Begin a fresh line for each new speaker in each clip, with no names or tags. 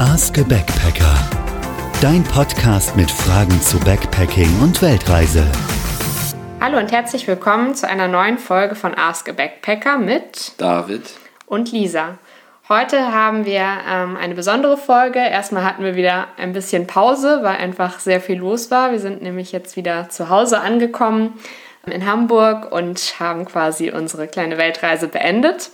Ask a Backpacker. Dein Podcast mit Fragen zu Backpacking und Weltreise.
Hallo und herzlich willkommen zu einer neuen Folge von Ask a Backpacker mit
David
und Lisa. Heute haben wir ähm, eine besondere Folge. Erstmal hatten wir wieder ein bisschen Pause, weil einfach sehr viel los war. Wir sind nämlich jetzt wieder zu Hause angekommen in Hamburg und haben quasi unsere kleine Weltreise beendet.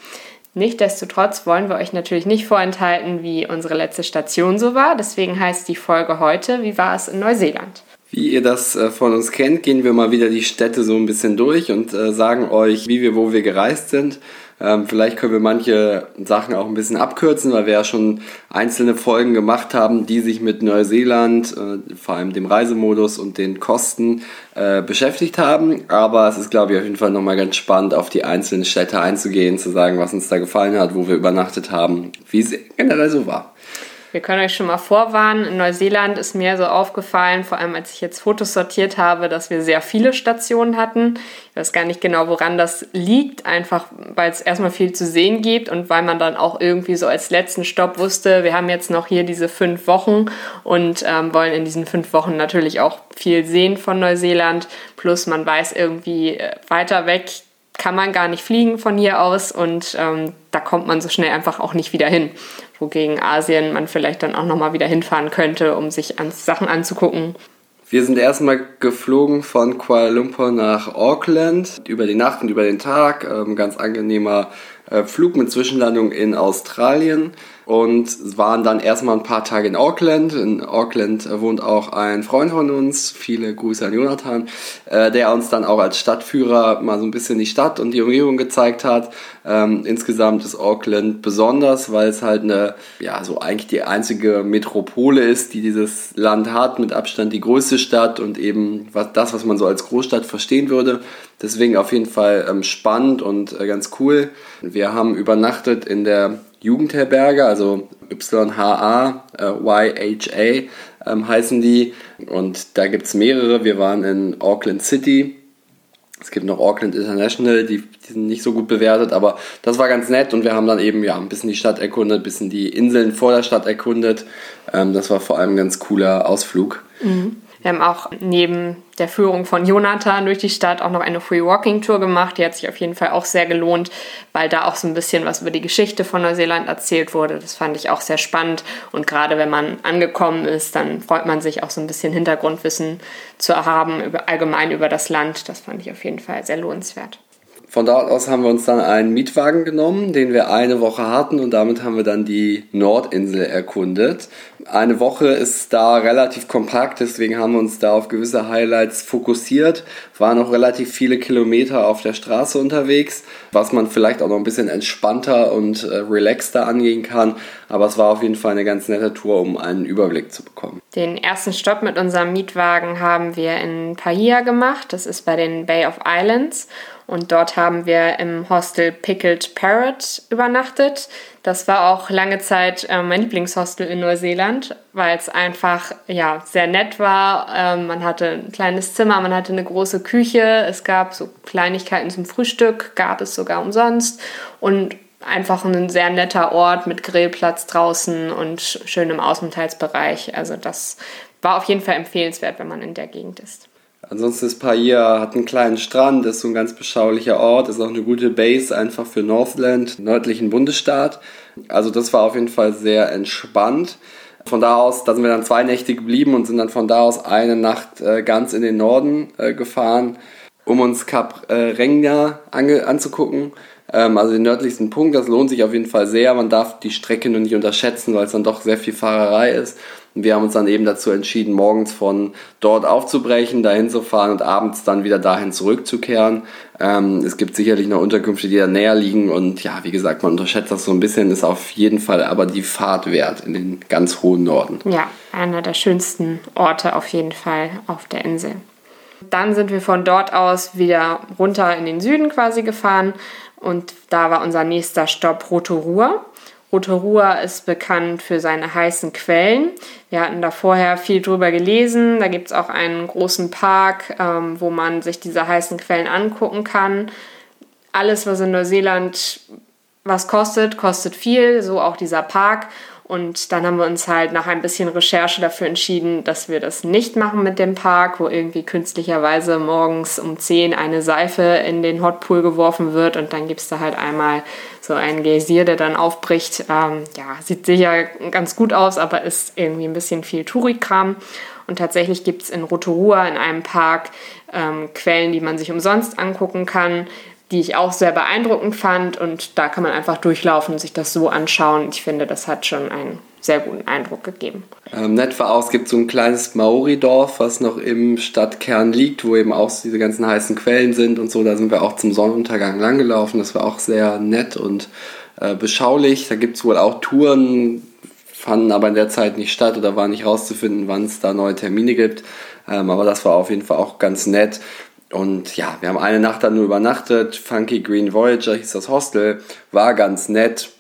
Nichtsdestotrotz wollen wir euch natürlich nicht vorenthalten, wie unsere letzte Station so war. Deswegen heißt die Folge heute, wie war es in Neuseeland?
Wie ihr das äh, von uns kennt, gehen wir mal wieder die Städte so ein bisschen durch und äh, sagen euch, wie wir, wo wir gereist sind ähm, vielleicht können wir manche Sachen auch ein bisschen abkürzen, weil wir ja schon einzelne Folgen gemacht haben, die sich mit Neuseeland, äh, vor allem dem Reisemodus und den Kosten äh, beschäftigt haben. Aber es ist, glaube ich, auf jeden Fall nochmal ganz spannend, auf die einzelnen Städte einzugehen, zu sagen, was uns da gefallen hat, wo wir übernachtet haben, wie es generell so war.
Wir können euch schon mal vorwarnen, in Neuseeland ist mir so aufgefallen, vor allem als ich jetzt Fotos sortiert habe, dass wir sehr viele Stationen hatten. Ich weiß gar nicht genau, woran das liegt, einfach weil es erstmal viel zu sehen gibt und weil man dann auch irgendwie so als letzten Stopp wusste, wir haben jetzt noch hier diese fünf Wochen und ähm, wollen in diesen fünf Wochen natürlich auch viel sehen von Neuseeland. Plus man weiß irgendwie äh, weiter weg kann man gar nicht fliegen von hier aus und ähm, da kommt man so schnell einfach auch nicht wieder hin wogegen Asien man vielleicht dann auch nochmal wieder hinfahren könnte, um sich an Sachen anzugucken.
Wir sind erstmal geflogen von Kuala Lumpur nach Auckland über die Nacht und über den Tag. Ähm, ganz angenehmer äh, Flug mit Zwischenlandung in Australien und waren dann erstmal ein paar Tage in Auckland. In Auckland wohnt auch ein Freund von uns, viele Grüße an Jonathan, äh, der uns dann auch als Stadtführer mal so ein bisschen die Stadt und die Umgebung gezeigt hat. Ähm, insgesamt ist Auckland besonders, weil es halt eine, ja, so eigentlich die einzige Metropole ist, die dieses Land hat, mit Abstand die größte Stadt und eben was, das, was man so als Großstadt verstehen würde. Deswegen auf jeden Fall ähm, spannend und äh, ganz cool. Wir haben übernachtet in der Jugendherberge, also YHA, äh, YHA ähm, heißen die. Und da gibt es mehrere. Wir waren in Auckland City. Es gibt noch Auckland International, die, die, sind nicht so gut bewertet, aber das war ganz nett und wir haben dann eben ja ein bisschen die Stadt erkundet, ein bisschen die Inseln vor der Stadt erkundet. Ähm, das war vor allem ein ganz cooler Ausflug.
Mhm. Wir haben auch neben der Führung von Jonathan durch die Stadt auch noch eine Free Walking Tour gemacht. Die hat sich auf jeden Fall auch sehr gelohnt, weil da auch so ein bisschen was über die Geschichte von Neuseeland erzählt wurde. Das fand ich auch sehr spannend. Und gerade wenn man angekommen ist, dann freut man sich auch so ein bisschen Hintergrundwissen zu haben, über, allgemein über das Land. Das fand ich auf jeden Fall sehr lohnenswert.
Von dort aus haben wir uns dann einen Mietwagen genommen, den wir eine Woche hatten und damit haben wir dann die Nordinsel erkundet. Eine Woche ist da relativ kompakt, deswegen haben wir uns da auf gewisse Highlights fokussiert, waren noch relativ viele Kilometer auf der Straße unterwegs, was man vielleicht auch noch ein bisschen entspannter und äh, relaxter angehen kann, aber es war auf jeden Fall eine ganz nette Tour, um einen Überblick zu bekommen.
Den ersten Stopp mit unserem Mietwagen haben wir in Pahia gemacht, das ist bei den Bay of Islands und dort haben wir im Hostel Pickled Parrot übernachtet. Das war auch lange Zeit äh, mein Lieblingshostel in Neuseeland, weil es einfach ja, sehr nett war. Ähm, man hatte ein kleines Zimmer, man hatte eine große Küche, es gab so Kleinigkeiten zum Frühstück, gab es sogar umsonst. Und einfach ein sehr netter Ort mit Grillplatz draußen und schönem Außenteilsbereich. Also das war auf jeden Fall empfehlenswert, wenn man in der Gegend ist.
Ansonsten ist Paia, hat einen kleinen Strand, ist so ein ganz beschaulicher Ort, ist auch eine gute Base einfach für Northland, nördlichen Bundesstaat. Also das war auf jeden Fall sehr entspannt. Von da aus, da sind wir dann zwei Nächte geblieben und sind dann von da aus eine Nacht äh, ganz in den Norden äh, gefahren, um uns Kap äh, Rengna anzugucken. Ähm, also den nördlichsten Punkt, das lohnt sich auf jeden Fall sehr. Man darf die Strecke nur nicht unterschätzen, weil es dann doch sehr viel Fahrerei ist. Und wir haben uns dann eben dazu entschieden, morgens von dort aufzubrechen, dahin zu fahren und abends dann wieder dahin zurückzukehren. Ähm, es gibt sicherlich noch Unterkünfte, die da näher liegen und ja, wie gesagt, man unterschätzt das so ein bisschen, ist auf jeden Fall aber die Fahrt wert in den ganz hohen Norden.
Ja, einer der schönsten Orte auf jeden Fall auf der Insel. Dann sind wir von dort aus wieder runter in den Süden quasi gefahren und da war unser nächster Stopp Rotorua. Rotorua ist bekannt für seine heißen Quellen. Wir hatten da vorher viel drüber gelesen. Da gibt es auch einen großen Park, ähm, wo man sich diese heißen Quellen angucken kann. Alles, was in Neuseeland was kostet, kostet viel, so auch dieser Park. Und dann haben wir uns halt nach ein bisschen Recherche dafür entschieden, dass wir das nicht machen mit dem Park, wo irgendwie künstlicherweise morgens um 10 eine Seife in den Hotpool geworfen wird und dann gibt es da halt einmal so einen Geysir, der dann aufbricht. Ähm, ja, sieht sicher ganz gut aus, aber ist irgendwie ein bisschen viel Tourikram. Und tatsächlich gibt es in Rotorua in einem Park ähm, Quellen, die man sich umsonst angucken kann, die ich auch sehr beeindruckend fand. Und da kann man einfach durchlaufen und sich das so anschauen. Ich finde, das hat schon einen sehr guten Eindruck gegeben.
Ähm, nett war auch, es gibt so ein kleines Maori-Dorf, was noch im Stadtkern liegt, wo eben auch diese ganzen heißen Quellen sind und so. Da sind wir auch zum Sonnenuntergang langgelaufen. Das war auch sehr nett und äh, beschaulich. Da gibt es wohl auch Touren, fanden aber in der Zeit nicht statt oder war nicht rauszufinden, wann es da neue Termine gibt. Ähm, aber das war auf jeden Fall auch ganz nett. Und ja, wir haben eine Nacht dann nur übernachtet. Funky Green Voyager hieß das Hostel. War ganz nett.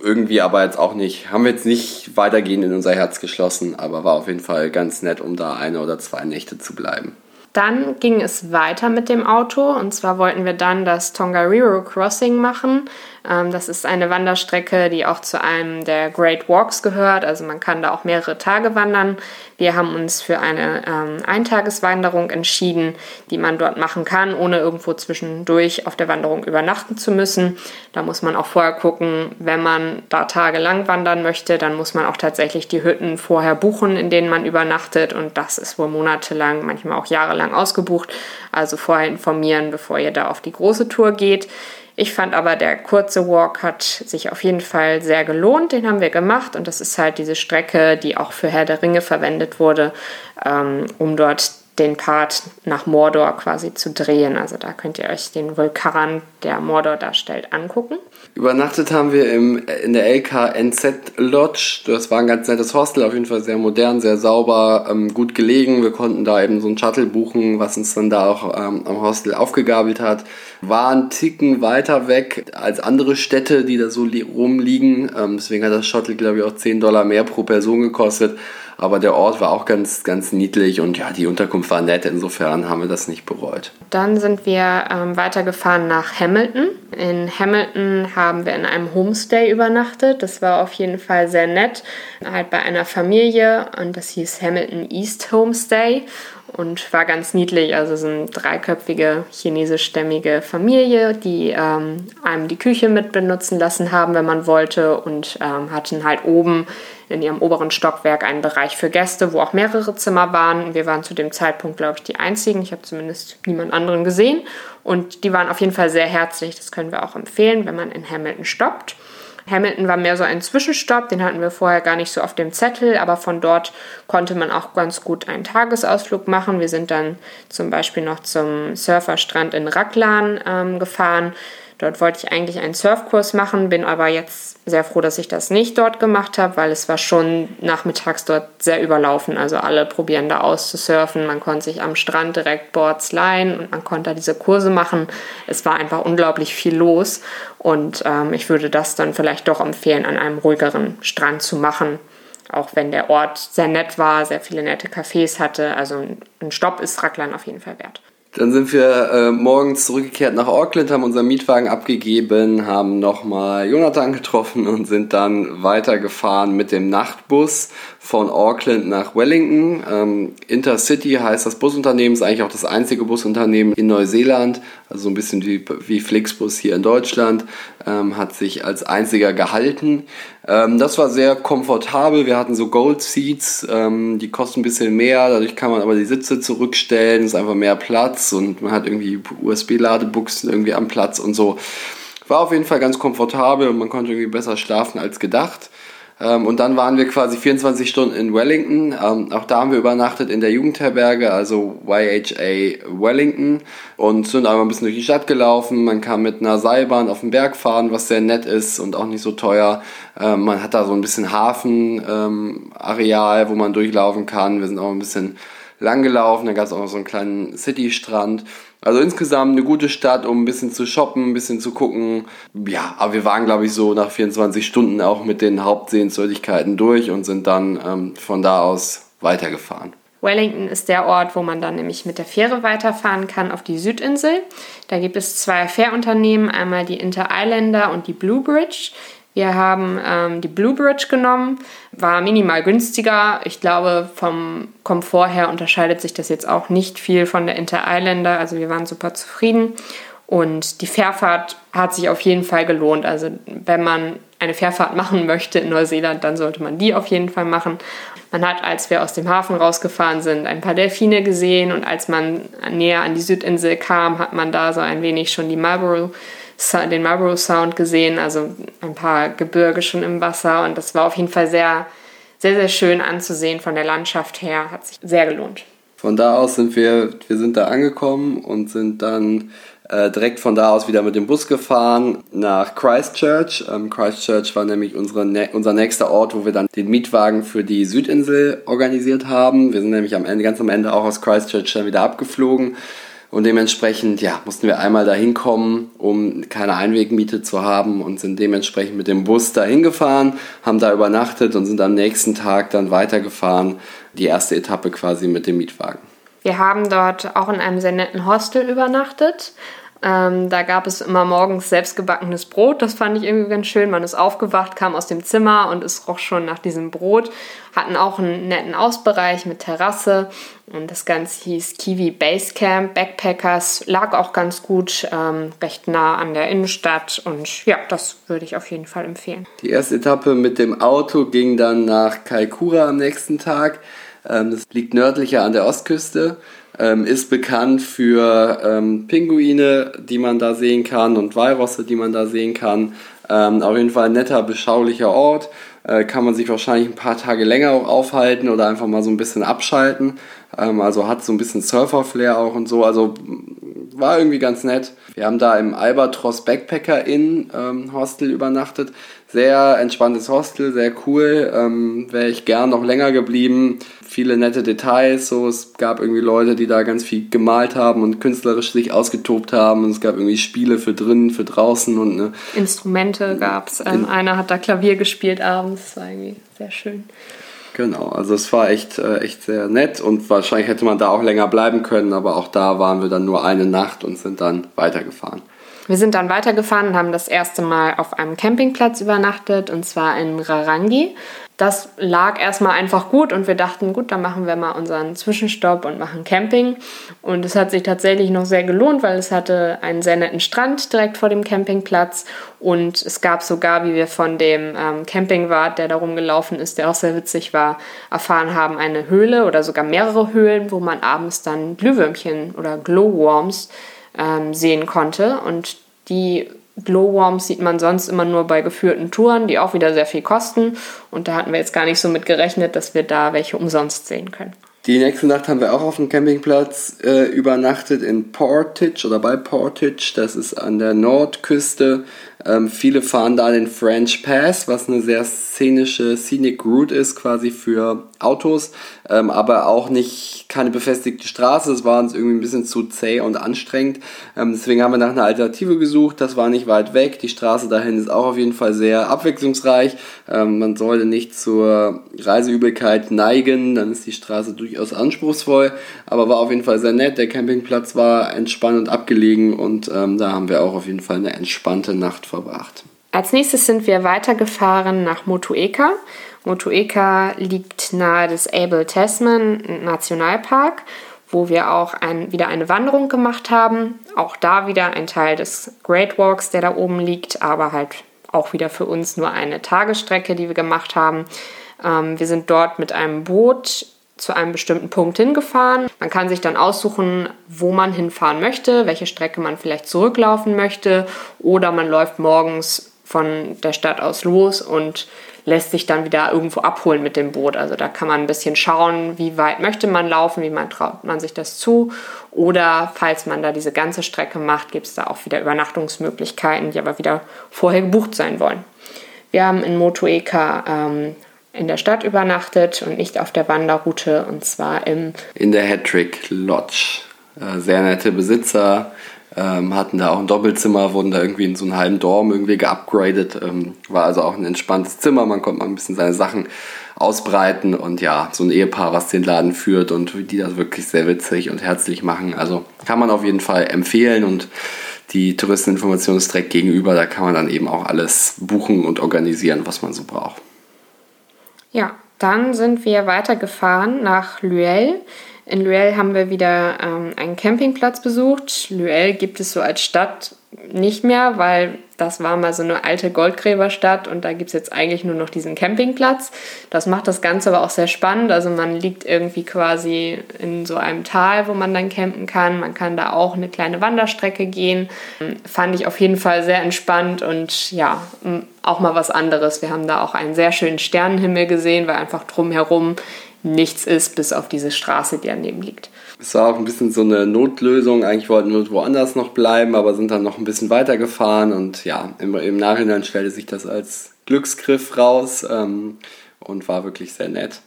Irgendwie aber jetzt auch nicht, haben wir jetzt nicht weitergehend in unser Herz geschlossen, aber war auf jeden Fall ganz nett, um da eine oder zwei Nächte zu bleiben.
Dann ging es weiter mit dem Auto und zwar wollten wir dann das Tongariro Crossing machen. Ähm, das ist eine Wanderstrecke, die auch zu einem der Great Walks gehört. Also man kann da auch mehrere Tage wandern. Wir haben uns für eine ähm, Eintageswanderung entschieden, die man dort machen kann, ohne irgendwo zwischendurch auf der Wanderung übernachten zu müssen. Da muss man auch vorher gucken, wenn man da tagelang wandern möchte, dann muss man auch tatsächlich die Hütten vorher buchen, in denen man übernachtet. Und das ist wohl monatelang, manchmal auch jahrelang ausgebucht. Also vorher informieren, bevor ihr da auf die große Tour geht. Ich fand aber, der kurze Walk hat sich auf jeden Fall sehr gelohnt. Den haben wir gemacht und das ist halt diese Strecke, die auch für Herr der Ringe verwendet wurde, ähm, um dort den Part nach Mordor quasi zu drehen. Also da könnt ihr euch den Vulkan, der Mordor darstellt, angucken.
Übernachtet haben wir im, in der LKNZ Lodge. Das war ein ganz nettes Hostel, auf jeden Fall sehr modern, sehr sauber, ähm, gut gelegen. Wir konnten da eben so ein Shuttle buchen, was uns dann da auch ähm, am Hostel aufgegabelt hat. War ein Ticken weiter weg als andere Städte, die da so rumliegen. Ähm, deswegen hat das Shuttle, glaube ich, auch 10 Dollar mehr pro Person gekostet. Aber der Ort war auch ganz, ganz niedlich und ja, die Unterkunft war nett. Insofern haben wir das nicht bereut.
Dann sind wir ähm, weitergefahren nach Hamilton. In Hamilton haben wir in einem Homestay übernachtet. Das war auf jeden Fall sehr nett. Halt bei einer Familie und das hieß Hamilton East Homestay und war ganz niedlich. Also so eine dreiköpfige chinesischstämmige Familie, die ähm, einem die Küche mit benutzen lassen haben, wenn man wollte und ähm, hatten halt oben in ihrem oberen Stockwerk einen Bereich für Gäste, wo auch mehrere Zimmer waren. Wir waren zu dem Zeitpunkt, glaube ich, die einzigen. Ich habe zumindest niemand anderen gesehen. Und die waren auf jeden Fall sehr herzlich. Das können wir auch empfehlen, wenn man in Hamilton stoppt. Hamilton war mehr so ein Zwischenstopp, den hatten wir vorher gar nicht so auf dem Zettel, aber von dort konnte man auch ganz gut einen Tagesausflug machen. Wir sind dann zum Beispiel noch zum Surferstrand in Raklan ähm, gefahren. Dort wollte ich eigentlich einen Surfkurs machen, bin aber jetzt sehr froh, dass ich das nicht dort gemacht habe, weil es war schon nachmittags dort sehr überlaufen. Also alle probieren da aus zu surfen. Man konnte sich am Strand direkt Boards leihen und man konnte da diese Kurse machen. Es war einfach unglaublich viel los und ähm, ich würde das dann vielleicht doch empfehlen, an einem ruhigeren Strand zu machen. Auch wenn der Ort sehr nett war, sehr viele nette Cafés hatte. Also ein Stopp ist Racklan auf jeden Fall wert.
Dann sind wir äh, morgens zurückgekehrt nach Auckland, haben unseren Mietwagen abgegeben, haben nochmal Jonathan getroffen und sind dann weitergefahren mit dem Nachtbus von Auckland nach Wellington. Ähm, Intercity heißt das Busunternehmen, ist eigentlich auch das einzige Busunternehmen in Neuseeland, also so ein bisschen wie, wie Flixbus hier in Deutschland, ähm, hat sich als einziger gehalten. Ähm, das war sehr komfortabel. Wir hatten so Gold Seats, ähm, die kosten ein bisschen mehr, dadurch kann man aber die Sitze zurückstellen, ist einfach mehr Platz und man hat irgendwie USB-Ladebuchsen irgendwie am Platz und so. War auf jeden Fall ganz komfortabel und man konnte irgendwie besser schlafen als gedacht. Ähm, und dann waren wir quasi 24 Stunden in Wellington. Ähm, auch da haben wir übernachtet in der Jugendherberge, also YHA Wellington. Und sind einmal ein bisschen durch die Stadt gelaufen. Man kann mit einer Seilbahn auf den Berg fahren, was sehr nett ist und auch nicht so teuer. Ähm, man hat da so ein bisschen Hafenareal, wo man durchlaufen kann. Wir sind auch ein bisschen lang gelaufen. Da gab es auch noch so einen kleinen City-Strand. Also insgesamt eine gute Stadt, um ein bisschen zu shoppen, ein bisschen zu gucken. Ja, aber wir waren, glaube ich, so nach 24 Stunden auch mit den Hauptsehenswürdigkeiten durch und sind dann ähm, von da aus weitergefahren.
Wellington ist der Ort, wo man dann nämlich mit der Fähre weiterfahren kann auf die Südinsel. Da gibt es zwei Fährunternehmen, einmal die Inter Islander und die Blue Bridge. Wir haben ähm, die Blue Bridge genommen, war minimal günstiger. Ich glaube, vom Komfort her unterscheidet sich das jetzt auch nicht viel von der Inter Islander. Also wir waren super zufrieden. Und die Fährfahrt hat sich auf jeden Fall gelohnt. Also wenn man eine Fährfahrt machen möchte in Neuseeland, dann sollte man die auf jeden Fall machen. Man hat, als wir aus dem Hafen rausgefahren sind, ein paar Delfine gesehen und als man näher an die Südinsel kam, hat man da so ein wenig schon die Marlborough, den Marlborough Sound gesehen, also ein paar Gebirge schon im Wasser und das war auf jeden Fall sehr, sehr, sehr schön anzusehen von der Landschaft her, hat sich sehr gelohnt.
Von da aus sind wir, wir sind da angekommen und sind dann äh, direkt von da aus wieder mit dem Bus gefahren nach Christchurch. Ähm, Christchurch war nämlich unsere, unser nächster Ort, wo wir dann den Mietwagen für die Südinsel organisiert haben. Wir sind nämlich am Ende, ganz am Ende auch aus Christchurch dann wieder abgeflogen. Und dementsprechend, ja, mussten wir einmal dahin kommen, um keine Einwegmiete zu haben und sind dementsprechend mit dem Bus dahin gefahren, haben da übernachtet und sind am nächsten Tag dann weitergefahren, die erste Etappe quasi mit dem Mietwagen.
Wir haben dort auch in einem sehr netten Hostel übernachtet. Ähm, da gab es immer morgens selbstgebackenes Brot. Das fand ich irgendwie ganz schön. Man ist aufgewacht, kam aus dem Zimmer und es roch schon nach diesem Brot. Hatten auch einen netten Ausbereich mit Terrasse. Und das Ganze hieß Kiwi Base Camp Backpackers. Lag auch ganz gut, ähm, recht nah an der Innenstadt. Und ja, das würde ich auf jeden Fall empfehlen.
Die erste Etappe mit dem Auto ging dann nach Kaikoura am nächsten Tag. Ähm, das liegt nördlicher an der Ostküste ähm, ist bekannt für ähm, Pinguine, die man da sehen kann und Walrosse, die man da sehen kann. Ähm, auf jeden Fall ein netter, beschaulicher Ort. Äh, kann man sich wahrscheinlich ein paar Tage länger auch aufhalten oder einfach mal so ein bisschen abschalten. Ähm, also hat so ein bisschen Surfer-Flair auch und so. Also war irgendwie ganz nett. Wir haben da im Albatros Backpacker Inn ähm, Hostel übernachtet. Sehr entspanntes Hostel, sehr cool. Ähm, Wäre ich gern noch länger geblieben. Viele nette Details. So, es gab irgendwie Leute, die da ganz viel gemalt haben und künstlerisch sich ausgetobt haben. Und es gab irgendwie Spiele für drinnen, für draußen und ne,
Instrumente gab es. Ähm, einer hat da Klavier gespielt abends. Das war irgendwie sehr schön.
Genau, also es war echt, äh, echt sehr nett und wahrscheinlich hätte man da auch länger bleiben können, aber auch da waren wir dann nur eine Nacht und sind dann weitergefahren.
Wir sind dann weitergefahren und haben das erste Mal auf einem Campingplatz übernachtet und zwar in Rarangi. Das lag erstmal einfach gut und wir dachten, gut, dann machen wir mal unseren Zwischenstopp und machen Camping. Und es hat sich tatsächlich noch sehr gelohnt, weil es hatte einen sehr netten Strand direkt vor dem Campingplatz und es gab sogar, wie wir von dem ähm, Campingwart, der da rumgelaufen ist, der auch sehr witzig war, erfahren haben, eine Höhle oder sogar mehrere Höhlen, wo man abends dann Glühwürmchen oder Glowworms ähm, sehen konnte. Und die Glowworms sieht man sonst immer nur bei geführten Touren, die auch wieder sehr viel kosten. Und da hatten wir jetzt gar nicht so mit gerechnet, dass wir da welche umsonst sehen können.
Die nächste Nacht haben wir auch auf dem Campingplatz äh, übernachtet in Portage oder bei Portage. Das ist an der Nordküste ähm, viele fahren da den French Pass, was eine sehr szenische Scenic Route ist, quasi für Autos, ähm, aber auch nicht keine befestigte Straße. Das war uns irgendwie ein bisschen zu zäh und anstrengend. Ähm, deswegen haben wir nach einer Alternative gesucht. Das war nicht weit weg. Die Straße dahin ist auch auf jeden Fall sehr abwechslungsreich. Ähm, man sollte nicht zur Reiseübelkeit neigen, dann ist die Straße durchaus anspruchsvoll, aber war auf jeden Fall sehr nett. Der Campingplatz war entspannt und abgelegen und ähm, da haben wir auch auf jeden Fall eine entspannte Nacht verbracht.
Als nächstes sind wir weitergefahren nach Motueka. Motueka liegt nahe des Abel Tasman Nationalpark, wo wir auch ein, wieder eine Wanderung gemacht haben. Auch da wieder ein Teil des Great Walks, der da oben liegt, aber halt auch wieder für uns nur eine Tagesstrecke, die wir gemacht haben. Ähm, wir sind dort mit einem Boot zu einem bestimmten Punkt hingefahren. Man kann sich dann aussuchen, wo man hinfahren möchte, welche Strecke man vielleicht zurücklaufen möchte oder man läuft morgens von der Stadt aus los und lässt sich dann wieder irgendwo abholen mit dem Boot. Also da kann man ein bisschen schauen, wie weit möchte man laufen, wie man traut man sich das zu. Oder falls man da diese ganze Strecke macht, gibt es da auch wieder Übernachtungsmöglichkeiten, die aber wieder vorher gebucht sein wollen. Wir haben in Motueka ähm, in der Stadt übernachtet und nicht auf der Wanderroute und zwar im
in der Hattrick Lodge. Äh, sehr nette Besitzer, ähm, hatten da auch ein Doppelzimmer, wurden da irgendwie in so einen halben Dorm irgendwie geupgradet. Ähm, war also auch ein entspanntes Zimmer, man konnte mal ein bisschen seine Sachen ausbreiten und ja, so ein Ehepaar, was den Laden führt und die das wirklich sehr witzig und herzlich machen. Also kann man auf jeden Fall empfehlen und die Touristeninformation ist direkt gegenüber. Da kann man dann eben auch alles buchen und organisieren, was man so braucht.
Ja, dann sind wir weitergefahren nach Luel. In Luel haben wir wieder ähm, einen Campingplatz besucht. Luel gibt es so als Stadt nicht mehr, weil das war mal so eine alte Goldgräberstadt und da gibt es jetzt eigentlich nur noch diesen Campingplatz. Das macht das Ganze aber auch sehr spannend. Also man liegt irgendwie quasi in so einem Tal, wo man dann campen kann. Man kann da auch eine kleine Wanderstrecke gehen. Fand ich auf jeden Fall sehr entspannt und ja, auch mal was anderes. Wir haben da auch einen sehr schönen Sternenhimmel gesehen, weil einfach drumherum nichts ist, bis auf diese Straße, die daneben liegt.
Es war auch ein bisschen so eine Notlösung. Eigentlich wollten wir woanders noch bleiben, aber sind dann noch ein bisschen weitergefahren. Und ja, im, im Nachhinein stellte sich das als Glücksgriff raus ähm, und war wirklich sehr nett.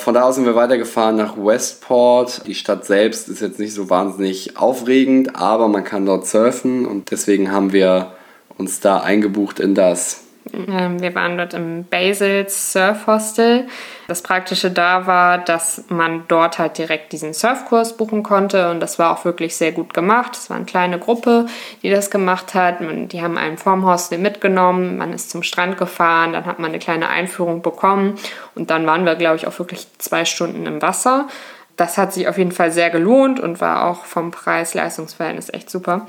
Von da aus sind wir weitergefahren nach Westport. Die Stadt selbst ist jetzt nicht so wahnsinnig aufregend, aber man kann dort surfen und deswegen haben wir uns da eingebucht in das
wir waren dort im Basils Surf Hostel. Das Praktische da war, dass man dort halt direkt diesen Surfkurs buchen konnte und das war auch wirklich sehr gut gemacht. Es war eine kleine Gruppe, die das gemacht hat. Die haben einen vorm Hostel mitgenommen, man ist zum Strand gefahren, dann hat man eine kleine Einführung bekommen und dann waren wir, glaube ich, auch wirklich zwei Stunden im Wasser. Das hat sich auf jeden Fall sehr gelohnt und war auch vom Preis-Leistungsverhältnis echt super.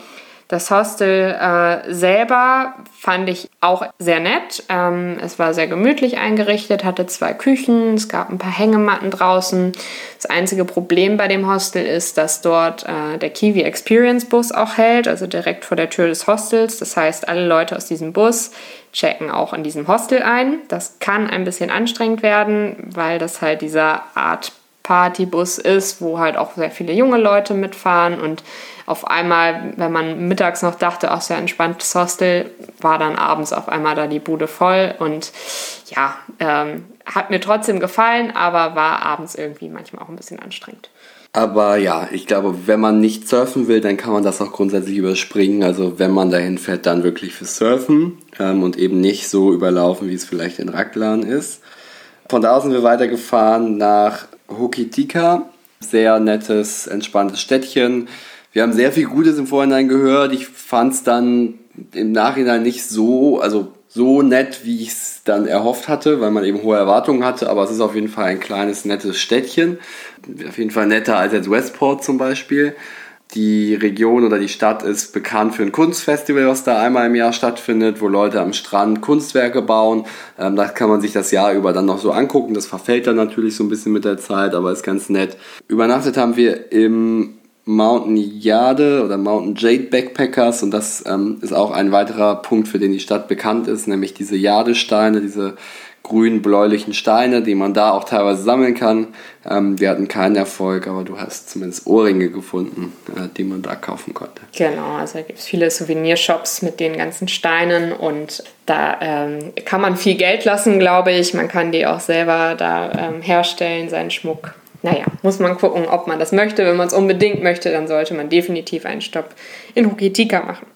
Das Hostel äh, selber fand ich auch sehr nett. Ähm, es war sehr gemütlich eingerichtet, hatte zwei Küchen, es gab ein paar Hängematten draußen. Das einzige Problem bei dem Hostel ist, dass dort äh, der Kiwi Experience Bus auch hält, also direkt vor der Tür des Hostels. Das heißt, alle Leute aus diesem Bus checken auch in diesem Hostel ein. Das kann ein bisschen anstrengend werden, weil das halt dieser Art Partybus ist, wo halt auch sehr viele junge Leute mitfahren und auf einmal, wenn man mittags noch dachte, ach, sehr entspanntes Hostel, war dann abends auf einmal da die Bude voll und ja, ähm, hat mir trotzdem gefallen, aber war abends irgendwie manchmal auch ein bisschen anstrengend.
Aber ja, ich glaube, wenn man nicht surfen will, dann kann man das auch grundsätzlich überspringen. Also wenn man dahin fährt, dann wirklich für Surfen ähm, und eben nicht so überlaufen, wie es vielleicht in Raklan ist. Von da aus sind wir weitergefahren nach Hokitika. Sehr nettes, entspanntes Städtchen wir haben sehr viel Gutes im Vorhinein gehört. Ich fand es dann im Nachhinein nicht so, also so nett, wie ich es dann erhofft hatte, weil man eben hohe Erwartungen hatte. Aber es ist auf jeden Fall ein kleines, nettes Städtchen. Auf jeden Fall netter als jetzt Westport zum Beispiel. Die Region oder die Stadt ist bekannt für ein Kunstfestival, was da einmal im Jahr stattfindet, wo Leute am Strand Kunstwerke bauen. Ähm, das kann man sich das Jahr über dann noch so angucken. Das verfällt dann natürlich so ein bisschen mit der Zeit, aber ist ganz nett. Übernachtet haben wir im Mountain Jade oder Mountain Jade Backpackers und das ähm, ist auch ein weiterer Punkt, für den die Stadt bekannt ist, nämlich diese Jadesteine, diese grün-bläulichen Steine, die man da auch teilweise sammeln kann. Ähm, wir hatten keinen Erfolg, aber du hast zumindest Ohrringe gefunden, äh, die man da kaufen konnte.
Genau, also da gibt es viele Souvenirshops mit den ganzen Steinen und da ähm, kann man viel Geld lassen, glaube ich. Man kann die auch selber da ähm, herstellen, seinen Schmuck naja, muss man gucken, ob man das möchte. Wenn man es unbedingt möchte, dann sollte man definitiv einen Stopp in Hokitika machen.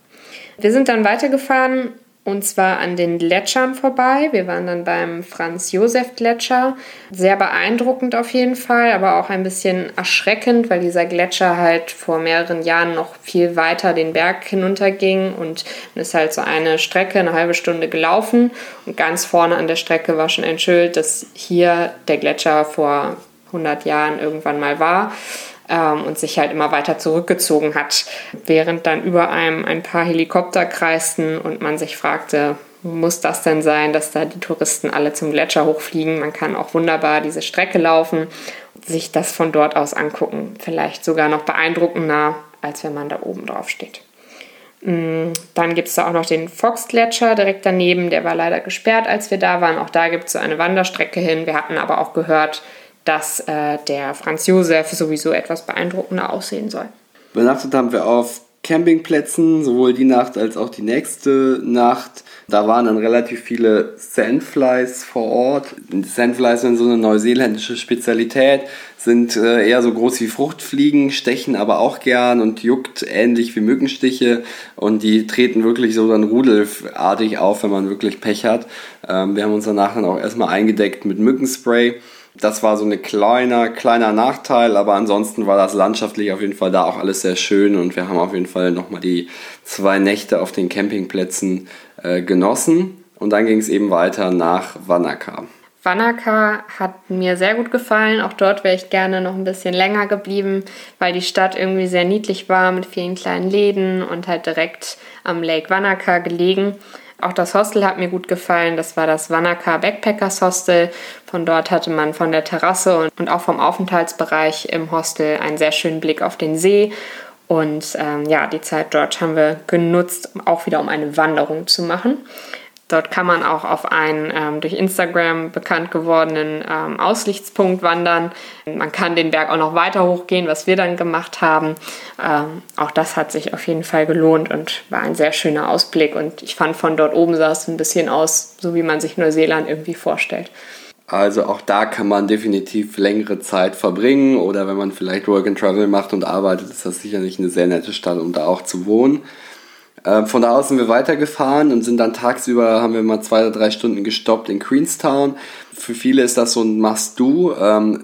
Wir sind dann weitergefahren und zwar an den Gletschern vorbei. Wir waren dann beim Franz-Josef-Gletscher. Sehr beeindruckend auf jeden Fall, aber auch ein bisschen erschreckend, weil dieser Gletscher halt vor mehreren Jahren noch viel weiter den Berg hinunterging und ist halt so eine Strecke, eine halbe Stunde gelaufen. Und ganz vorne an der Strecke war schon ein Schild, dass hier der Gletscher vor 100 Jahren irgendwann mal war ähm, und sich halt immer weiter zurückgezogen hat, während dann über einem ein paar Helikopter kreisten und man sich fragte, muss das denn sein, dass da die Touristen alle zum Gletscher hochfliegen? Man kann auch wunderbar diese Strecke laufen und sich das von dort aus angucken. Vielleicht sogar noch beeindruckender, als wenn man da oben drauf steht. Mm, dann gibt es da auch noch den Fox-Gletscher direkt daneben. Der war leider gesperrt, als wir da waren. Auch da gibt es so eine Wanderstrecke hin. Wir hatten aber auch gehört, dass äh, der Franz Josef sowieso etwas beeindruckender aussehen soll.
Übernachtet haben wir auf Campingplätzen, sowohl die Nacht als auch die nächste Nacht. Da waren dann relativ viele Sandflies vor Ort. Sandflies sind so eine neuseeländische Spezialität, sind äh, eher so groß wie Fruchtfliegen, stechen aber auch gern und juckt ähnlich wie Mückenstiche und die treten wirklich so dann rudelartig auf, wenn man wirklich Pech hat. Ähm, wir haben uns danach dann auch erstmal eingedeckt mit Mückenspray Das war so ein kleiner, kleiner Nachteil, aber ansonsten war das landschaftlich auf jeden Fall da auch alles sehr schön und wir haben auf jeden Fall nochmal die zwei Nächte auf den Campingplätzen äh, genossen. Und dann ging es eben weiter nach Wanaka.
Wanaka hat mir sehr gut gefallen. Auch dort wäre ich gerne noch ein bisschen länger geblieben, weil die Stadt irgendwie sehr niedlich war mit vielen kleinen Läden und halt direkt am Lake Wanaka gelegen. Auch das Hostel hat mir gut gefallen. Das war das Wanaka Backpackers Hostel. Von dort hatte man von der Terrasse und, auch vom Aufenthaltsbereich im Hostel einen sehr schönen Blick auf den See. Und ähm, ja, die Zeit dort haben wir genutzt, auch wieder um eine Wanderung zu machen. Dort kann man auch auf einen ähm, durch Instagram bekannt gewordenen ähm, Aussichtspunkt wandern. Man kann den Berg auch noch weiter hochgehen, was wir dann gemacht haben. Ähm, auch das hat sich auf jeden Fall gelohnt und war ein sehr schöner Ausblick. Und ich fand von dort oben sah es ein bisschen aus, so wie man sich Neuseeland irgendwie vorstellt.
Also auch da kann man definitiv längere Zeit verbringen oder wenn man vielleicht Work and Travel macht und arbeitet, ist das sicherlich eine sehr nette Stadt, um da auch zu wohnen. Ähm, von da aus sind wir weitergefahren und sind dann tagsüber, haben wir mal zwei oder drei Stunden gestoppt in Queenstown. Für viele ist das so ein Must-Do. Ähm,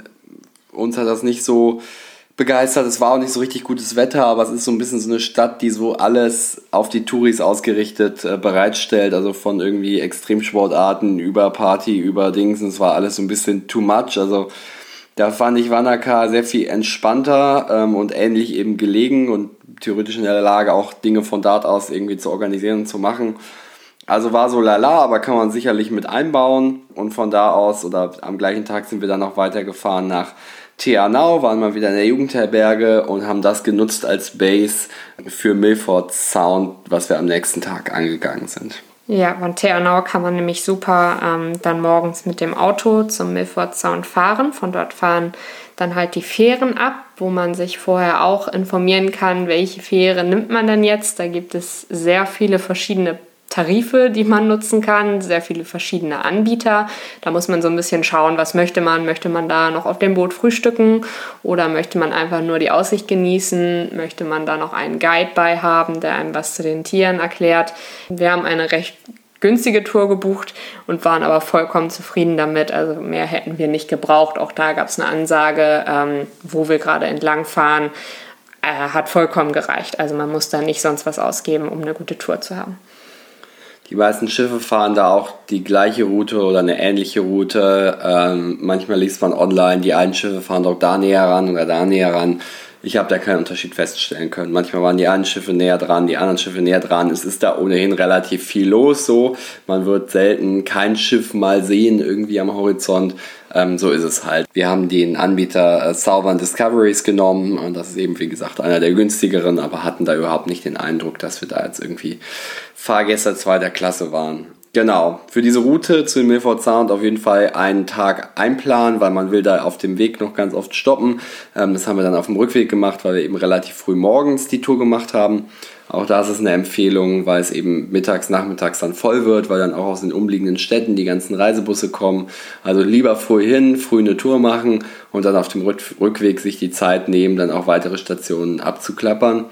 uns hat das nicht so begeistert. Es war auch nicht so richtig gutes Wetter, aber es ist so ein bisschen so eine Stadt, die so alles auf die Touris ausgerichtet äh, bereitstellt. Also von irgendwie Extremsportarten über Party, über Dings. Und es war alles so ein bisschen too much. Also da fand ich Wanaka sehr viel entspannter ähm, und ähnlich eben gelegen und theoretisch in der Lage, auch Dinge von dort aus irgendwie zu organisieren und zu machen. Also war so lala, aber kann man sicherlich mit einbauen. Und von da aus, oder am gleichen Tag sind wir dann noch weitergefahren nach Teanau, waren mal wieder in der Jugendherberge und haben das genutzt als Base für Milford Sound, was wir am nächsten Tag angegangen sind.
Ja, von Teanau kann man nämlich super ähm, dann morgens mit dem Auto zum Milford Sound fahren. Von dort fahren dann halt die Fähren ab, wo man sich vorher auch informieren kann, welche Fähre nimmt man denn jetzt. Da gibt es sehr viele verschiedene Tarife, die man nutzen kann, sehr viele verschiedene Anbieter. Da muss man so ein bisschen schauen, was möchte man. Möchte man da noch auf dem Boot frühstücken oder möchte man einfach nur die Aussicht genießen? Möchte man da noch einen Guide bei haben, der einem was zu den Tieren erklärt? Wir haben eine recht günstige Tour gebucht und waren aber vollkommen zufrieden damit. Also mehr hätten wir nicht gebraucht. Auch da gab es eine Ansage, ähm, wo wir gerade entlang fahren. Äh, hat vollkommen gereicht. Also man muss da nicht sonst was ausgeben, um eine gute Tour zu haben.
Die meisten Schiffe fahren da auch die gleiche Route oder eine ähnliche Route. Ähm, manchmal liest man online, die einen Schiffe fahren doch da näher ran oder da näher ran ich habe da keinen Unterschied feststellen können. Manchmal waren die einen Schiffe näher dran, die anderen Schiffe näher dran. Es ist da ohnehin relativ viel los so. Man wird selten kein Schiff mal sehen irgendwie am Horizont. Ähm, so ist es halt. Wir haben den Anbieter äh, Southern Discoveries genommen und das ist eben wie gesagt einer der günstigeren, aber hatten da überhaupt nicht den Eindruck, dass wir da jetzt irgendwie Fahrgäste zweiter Klasse waren. Genau, für diese Route zu Milford Sound auf jeden Fall einen Tag einplanen, weil man will da auf dem Weg noch ganz oft stoppen. Ähm, das haben wir dann auf dem Rückweg gemacht, weil wir eben relativ früh morgens die Tour gemacht haben. Auch da ist es eine Empfehlung, weil es eben mittags, nachmittags dann voll wird, weil dann auch aus den umliegenden Städten die ganzen Reisebusse kommen. Also lieber früh hin, früh eine Tour machen und dann auf dem Rückweg sich die Zeit nehmen, dann auch weitere Stationen abzuklappern.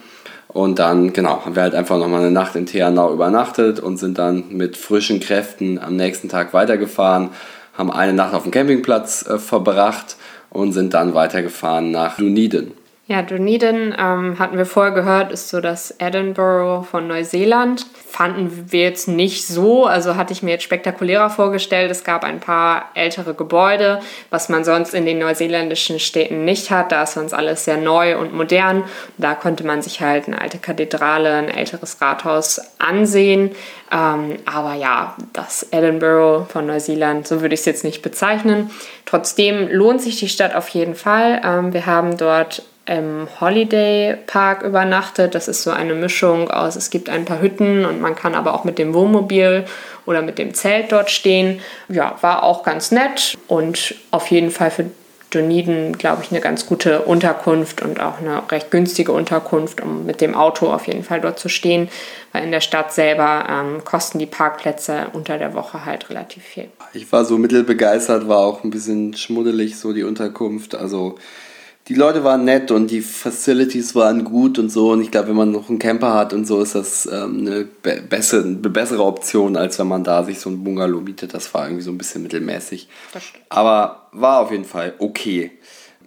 Und dann, genau, haben wir halt einfach nochmal eine Nacht in Teanau übernachtet und sind dann mit frischen Kräften am nächsten Tag weitergefahren, haben eine Nacht auf dem Campingplatz äh, verbracht und sind dann weitergefahren nach Dunedin.
Ja, Dunedin ähm, hatten wir vorher gehört, ist so das Edinburgh von Neuseeland. Fanden wir jetzt nicht so, also hatte ich mir jetzt spektakulärer vorgestellt. Es gab ein paar ältere Gebäude, was man sonst in den neuseeländischen Städten nicht hat. Da ist sonst alles sehr neu und modern. Da konnte man sich halt eine alte Kathedrale, ein älteres Rathaus ansehen. Ähm, aber ja, das Edinburgh von Neuseeland, so würde ich es jetzt nicht bezeichnen. Trotzdem lohnt sich die Stadt auf jeden Fall. Ähm, wir haben dort im Holiday Park übernachtet. Das ist so eine Mischung aus, es gibt ein paar Hütten und man kann aber auch mit dem Wohnmobil oder mit dem Zelt dort stehen. Ja, war auch ganz nett und auf jeden Fall für Dunedin, glaube ich, eine ganz gute Unterkunft und auch eine recht günstige Unterkunft, um mit dem Auto auf jeden Fall dort zu stehen, weil in der Stadt selber ähm, kosten die Parkplätze unter der Woche halt relativ viel.
Ich war so mittelbegeistert, war auch ein bisschen schmuddelig so die Unterkunft. Also die Leute waren nett und die Facilities waren gut und so. Und ich glaube, wenn man noch einen Camper hat und so, ist das ähm, eine, be bessere, eine bessere Option, als wenn man da sich so ein Bungalow bietet. Das war irgendwie so ein bisschen mittelmäßig. Aber war auf jeden Fall okay.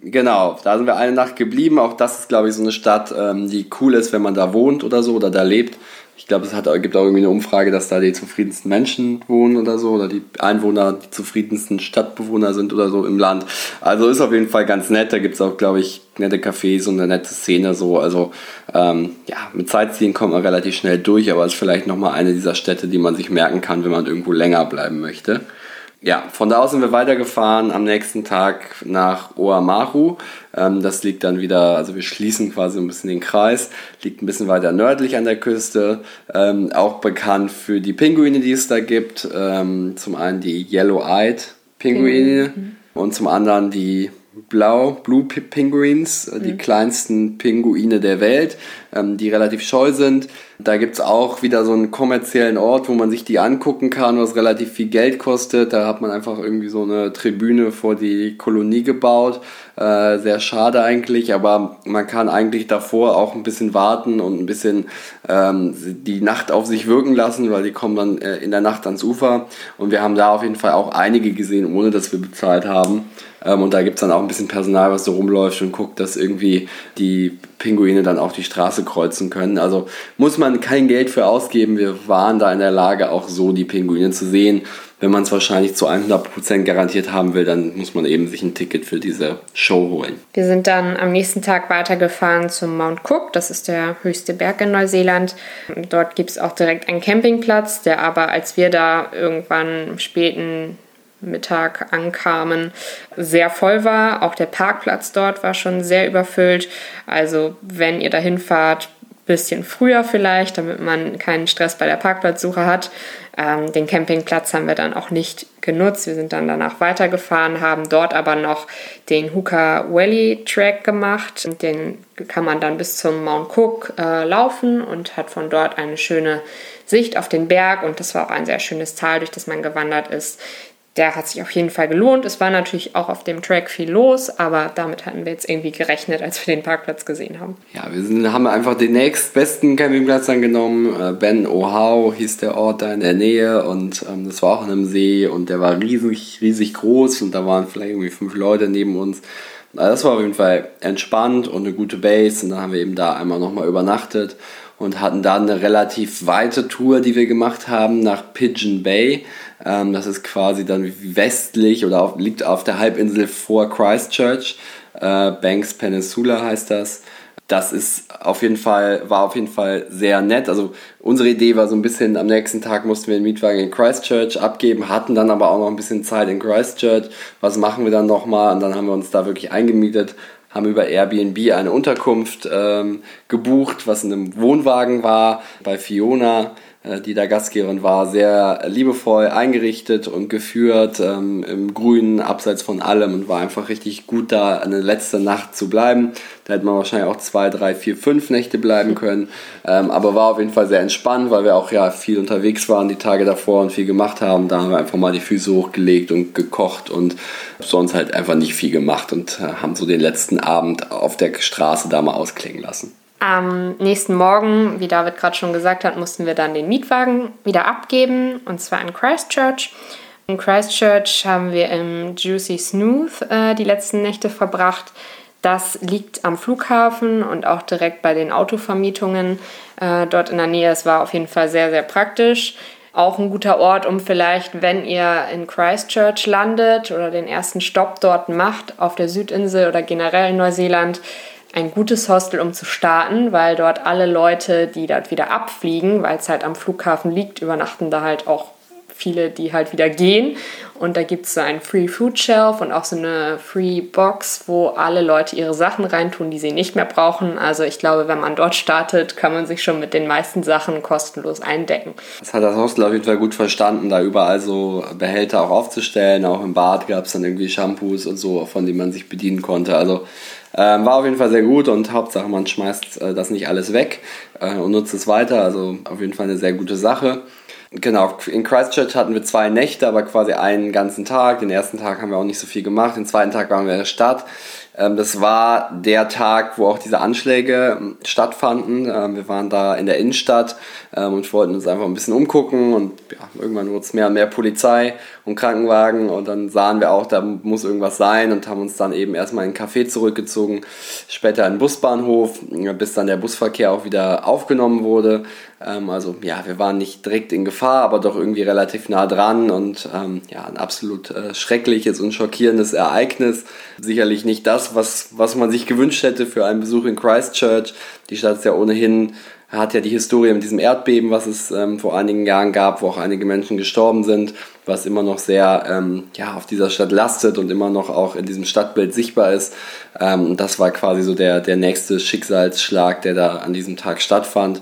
Genau, da sind wir eine Nacht geblieben. Auch das ist, glaube ich, so eine Stadt, ähm, die cool ist, wenn man da wohnt oder so oder da lebt. Ich glaube, es hat, gibt auch irgendwie eine Umfrage, dass da die zufriedensten Menschen wohnen oder so, oder die Einwohner die zufriedensten Stadtbewohner sind oder so im Land. Also ist auf jeden Fall ganz nett. Da gibt es auch, glaube ich, nette Cafés und eine nette Szene so. Also ähm, ja, mit Sightseeing kommt man relativ schnell durch, aber es ist vielleicht nochmal eine dieser Städte, die man sich merken kann, wenn man irgendwo länger bleiben möchte ja, von da aus sind wir weitergefahren am nächsten Tag nach Oamaru. Ähm, das liegt dann wieder, also wir schließen quasi ein bisschen den Kreis, liegt ein bisschen weiter nördlich an der Küste. Ähm, auch bekannt für die Pinguine, die es da gibt. Ähm, zum einen die Yellow-Eyed Pinguine mhm. und zum anderen die Blau, Blue Penguins, äh, die mhm. kleinsten Pinguine der Welt, ähm, die relativ scheu sind. Da gibt es auch wieder so einen kommerziellen Ort, wo man sich die angucken kann, was relativ viel Geld kostet. Da hat man einfach irgendwie so eine Tribüne vor die Kolonie gebaut. Äh, sehr schade eigentlich, aber man kann eigentlich davor auch ein bisschen warten und ein bisschen ähm, die Nacht auf sich wirken lassen, weil die kommen dann äh, in der Nacht ans Ufer. Und wir haben da auf jeden Fall auch einige gesehen, ohne dass wir bezahlt haben. Ähm, und da gibt es dann auch ein bisschen Personal, was so rumläuft und guckt, dass irgendwie die Pinguine dann auch die Straße kreuzen können. Also muss man kein Geld für ausgeben. Wir waren da in der Lage, auch so die Pinguine zu sehen. Wenn man es wahrscheinlich zu 100% garantiert haben will, dann muss man eben sich ein Ticket für diese Show holen.
Wir sind dann am nächsten Tag weitergefahren zum Mount Cook. Das ist der höchste Berg in Neuseeland. Dort gibt es auch direkt einen Campingplatz, der aber, als wir da irgendwann späten Mittag ankamen, sehr voll war. Auch der Parkplatz dort war schon sehr überfüllt. Also wenn ihr dahin fahrt, bisschen früher vielleicht, damit man keinen Stress bei der Parkplatzsuche hat. Ähm, den Campingplatz haben wir dann auch nicht genutzt. Wir sind dann danach weitergefahren, haben dort aber noch den Hooker Valley Track gemacht. Den kann man dann bis zum Mount Cook äh, laufen und hat von dort eine schöne Sicht auf den Berg. Und das war auch ein sehr schönes Tal, durch das man gewandert ist der hat sich auf jeden Fall gelohnt. Es war natürlich auch auf dem Track viel los, aber damit hatten wir jetzt irgendwie gerechnet, als wir den Parkplatz gesehen haben.
Ja, wir sind, haben einfach den nächstbesten Campingplatz angenommen. Äh, ben Ohau hieß der Ort da in der Nähe und ähm, das war auch an einem See und der war riesig, riesig groß und da waren vielleicht irgendwie fünf Leute neben uns. Also das war auf jeden Fall entspannt und eine gute Base und dann haben wir eben da einmal nochmal übernachtet und hatten dann eine relativ weite Tour, die wir gemacht haben nach Pigeon Bay. Ähm, das ist quasi dann westlich oder auf, liegt auf der Halbinsel vor Christchurch. Äh, Banks Peninsula heißt das. Das ist auf jeden Fall, war auf jeden Fall sehr nett. Also unsere Idee war so ein bisschen, am nächsten Tag mussten wir den Mietwagen in Christchurch abgeben, hatten dann aber auch noch ein bisschen Zeit in Christchurch. Was machen wir dann nochmal? Und dann haben wir uns da wirklich eingemietet, haben über Airbnb eine Unterkunft ähm, gebucht, was in einem Wohnwagen war bei Fiona die da Gastgeberin war, sehr liebevoll eingerichtet und geführt, ähm, im Grünen, abseits von allem und war einfach richtig gut da, eine letzte Nacht zu bleiben. Da hätte man wahrscheinlich auch zwei, drei, vier, fünf Nächte bleiben können, ähm, aber war auf jeden Fall sehr entspannt, weil wir auch ja viel unterwegs waren die Tage davor und viel gemacht haben. Da haben wir einfach mal die Füße hochgelegt und gekocht und sonst halt einfach nicht viel gemacht und äh, haben so den letzten Abend auf der Straße da mal ausklingen lassen.
Am nächsten Morgen, wie David gerade schon gesagt hat, mussten wir dann den Mietwagen wieder abgeben und zwar in Christchurch. In Christchurch haben wir im Juicy Smooth äh, die letzten Nächte verbracht. Das liegt am Flughafen und auch direkt bei den Autovermietungen äh, dort in der Nähe. Es war auf jeden Fall sehr, sehr praktisch. Auch ein guter Ort, um vielleicht, wenn ihr in Christchurch landet oder den ersten Stopp dort macht, auf der Südinsel oder generell in Neuseeland, ein gutes Hostel, um zu starten, weil dort alle Leute, die dort wieder abfliegen, weil es halt am Flughafen liegt, übernachten da halt auch viele, die halt wieder gehen. Und da gibt es so einen Free Food Shelf und auch so eine Free Box, wo alle Leute ihre Sachen reintun, die sie nicht mehr brauchen. Also ich glaube, wenn man dort startet, kann man sich schon mit den meisten Sachen kostenlos eindecken.
Das hat das Hostel auf jeden Fall gut verstanden, da überall so Behälter auch aufzustellen. Auch im Bad gab es dann irgendwie Shampoos und so, von denen man sich bedienen konnte. Also ähm, war auf jeden Fall sehr gut und Hauptsache man schmeißt äh, das nicht alles weg äh, und nutzt es weiter. Also auf jeden Fall eine sehr gute Sache. Genau, in Christchurch hatten wir zwei Nächte, aber quasi einen ganzen Tag. Den ersten Tag haben wir auch nicht so viel gemacht, den zweiten Tag waren wir in der Stadt. Ähm, das war der Tag, wo auch diese Anschläge ähm, stattfanden. Ähm, wir waren da in der Innenstadt und wollten uns einfach ein bisschen umgucken und ja, irgendwann wurde es mehr und mehr Polizei und Krankenwagen und dann sahen wir auch, da muss irgendwas sein und haben uns dann eben erstmal in ein Café zurückgezogen, später in den Busbahnhof, bis dann der Busverkehr auch wieder aufgenommen wurde. Also ja, wir waren nicht direkt in Gefahr, aber doch irgendwie relativ nah dran und ja, ein absolut äh, schreckliches und schockierendes Ereignis. Sicherlich nicht das, das, was, was man sich gewünscht hätte für einen Besuch in Christchurch. Die Stadt ist ja ohnehin, hat ja die Historie mit diesem Erdbeben, was es ähm, vor einigen Jahren gab, wo auch einige Menschen gestorben sind, was immer noch sehr ähm, ja, auf dieser Stadt lastet und immer noch auch in diesem Stadtbild sichtbar ist. Ähm, das war quasi so der, der nächste Schicksalsschlag, der da an diesem Tag stattfand.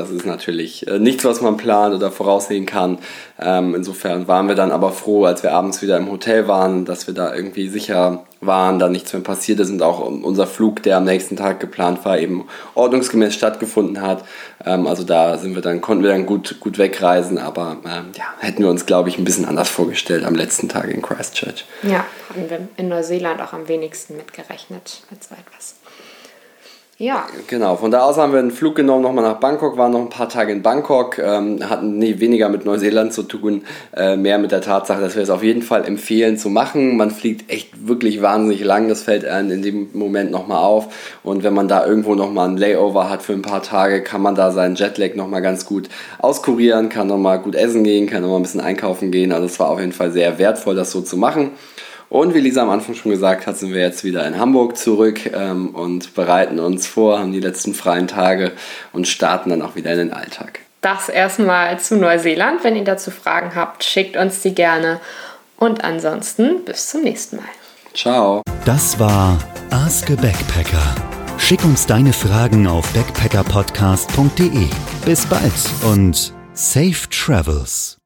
Das ist natürlich äh, nichts, was man plant oder voraussehen kann. Ähm, insofern waren wir dann aber froh, als wir abends wieder im Hotel waren, dass wir da irgendwie sicher waren, da nichts mehr passiert ist und auch unser Flug, der am nächsten Tag geplant war, eben ordnungsgemäß stattgefunden hat. Ähm, also da sind wir dann, konnten wir dann gut, gut wegreisen, aber ähm, ja, hätten wir uns, glaube ich, ein bisschen anders vorgestellt am letzten Tag in Christchurch.
Ja, haben wir in Neuseeland auch am wenigsten mitgerechnet mit so etwas. Ja.
Genau, von da aus haben wir einen Flug genommen, nochmal nach Bangkok, waren noch ein paar Tage in Bangkok, ähm, hatten nie weniger mit Neuseeland zu tun, äh, mehr mit der Tatsache, dass wir es auf jeden Fall empfehlen zu machen. Man fliegt echt wirklich wahnsinnig lang, das fällt einem in dem Moment nochmal auf. Und wenn man da irgendwo nochmal ein Layover hat für ein paar Tage, kann man da seinen Jetlag nochmal ganz gut auskurieren, kann nochmal gut essen gehen, kann nochmal ein bisschen einkaufen gehen. Also es war auf jeden Fall sehr wertvoll, das so zu machen. Und wie Lisa am Anfang schon gesagt hat, sind wir jetzt wieder in Hamburg zurück ähm, und bereiten uns vor, haben die letzten freien Tage und starten dann auch wieder in den Alltag.
Das erstmal zu Neuseeland. Wenn ihr dazu Fragen habt, schickt uns die gerne. Und ansonsten bis zum nächsten Mal.
Ciao.
Das war Ask a Backpacker. Schick uns deine Fragen auf backpackerpodcast.de. Bis bald und safe travels.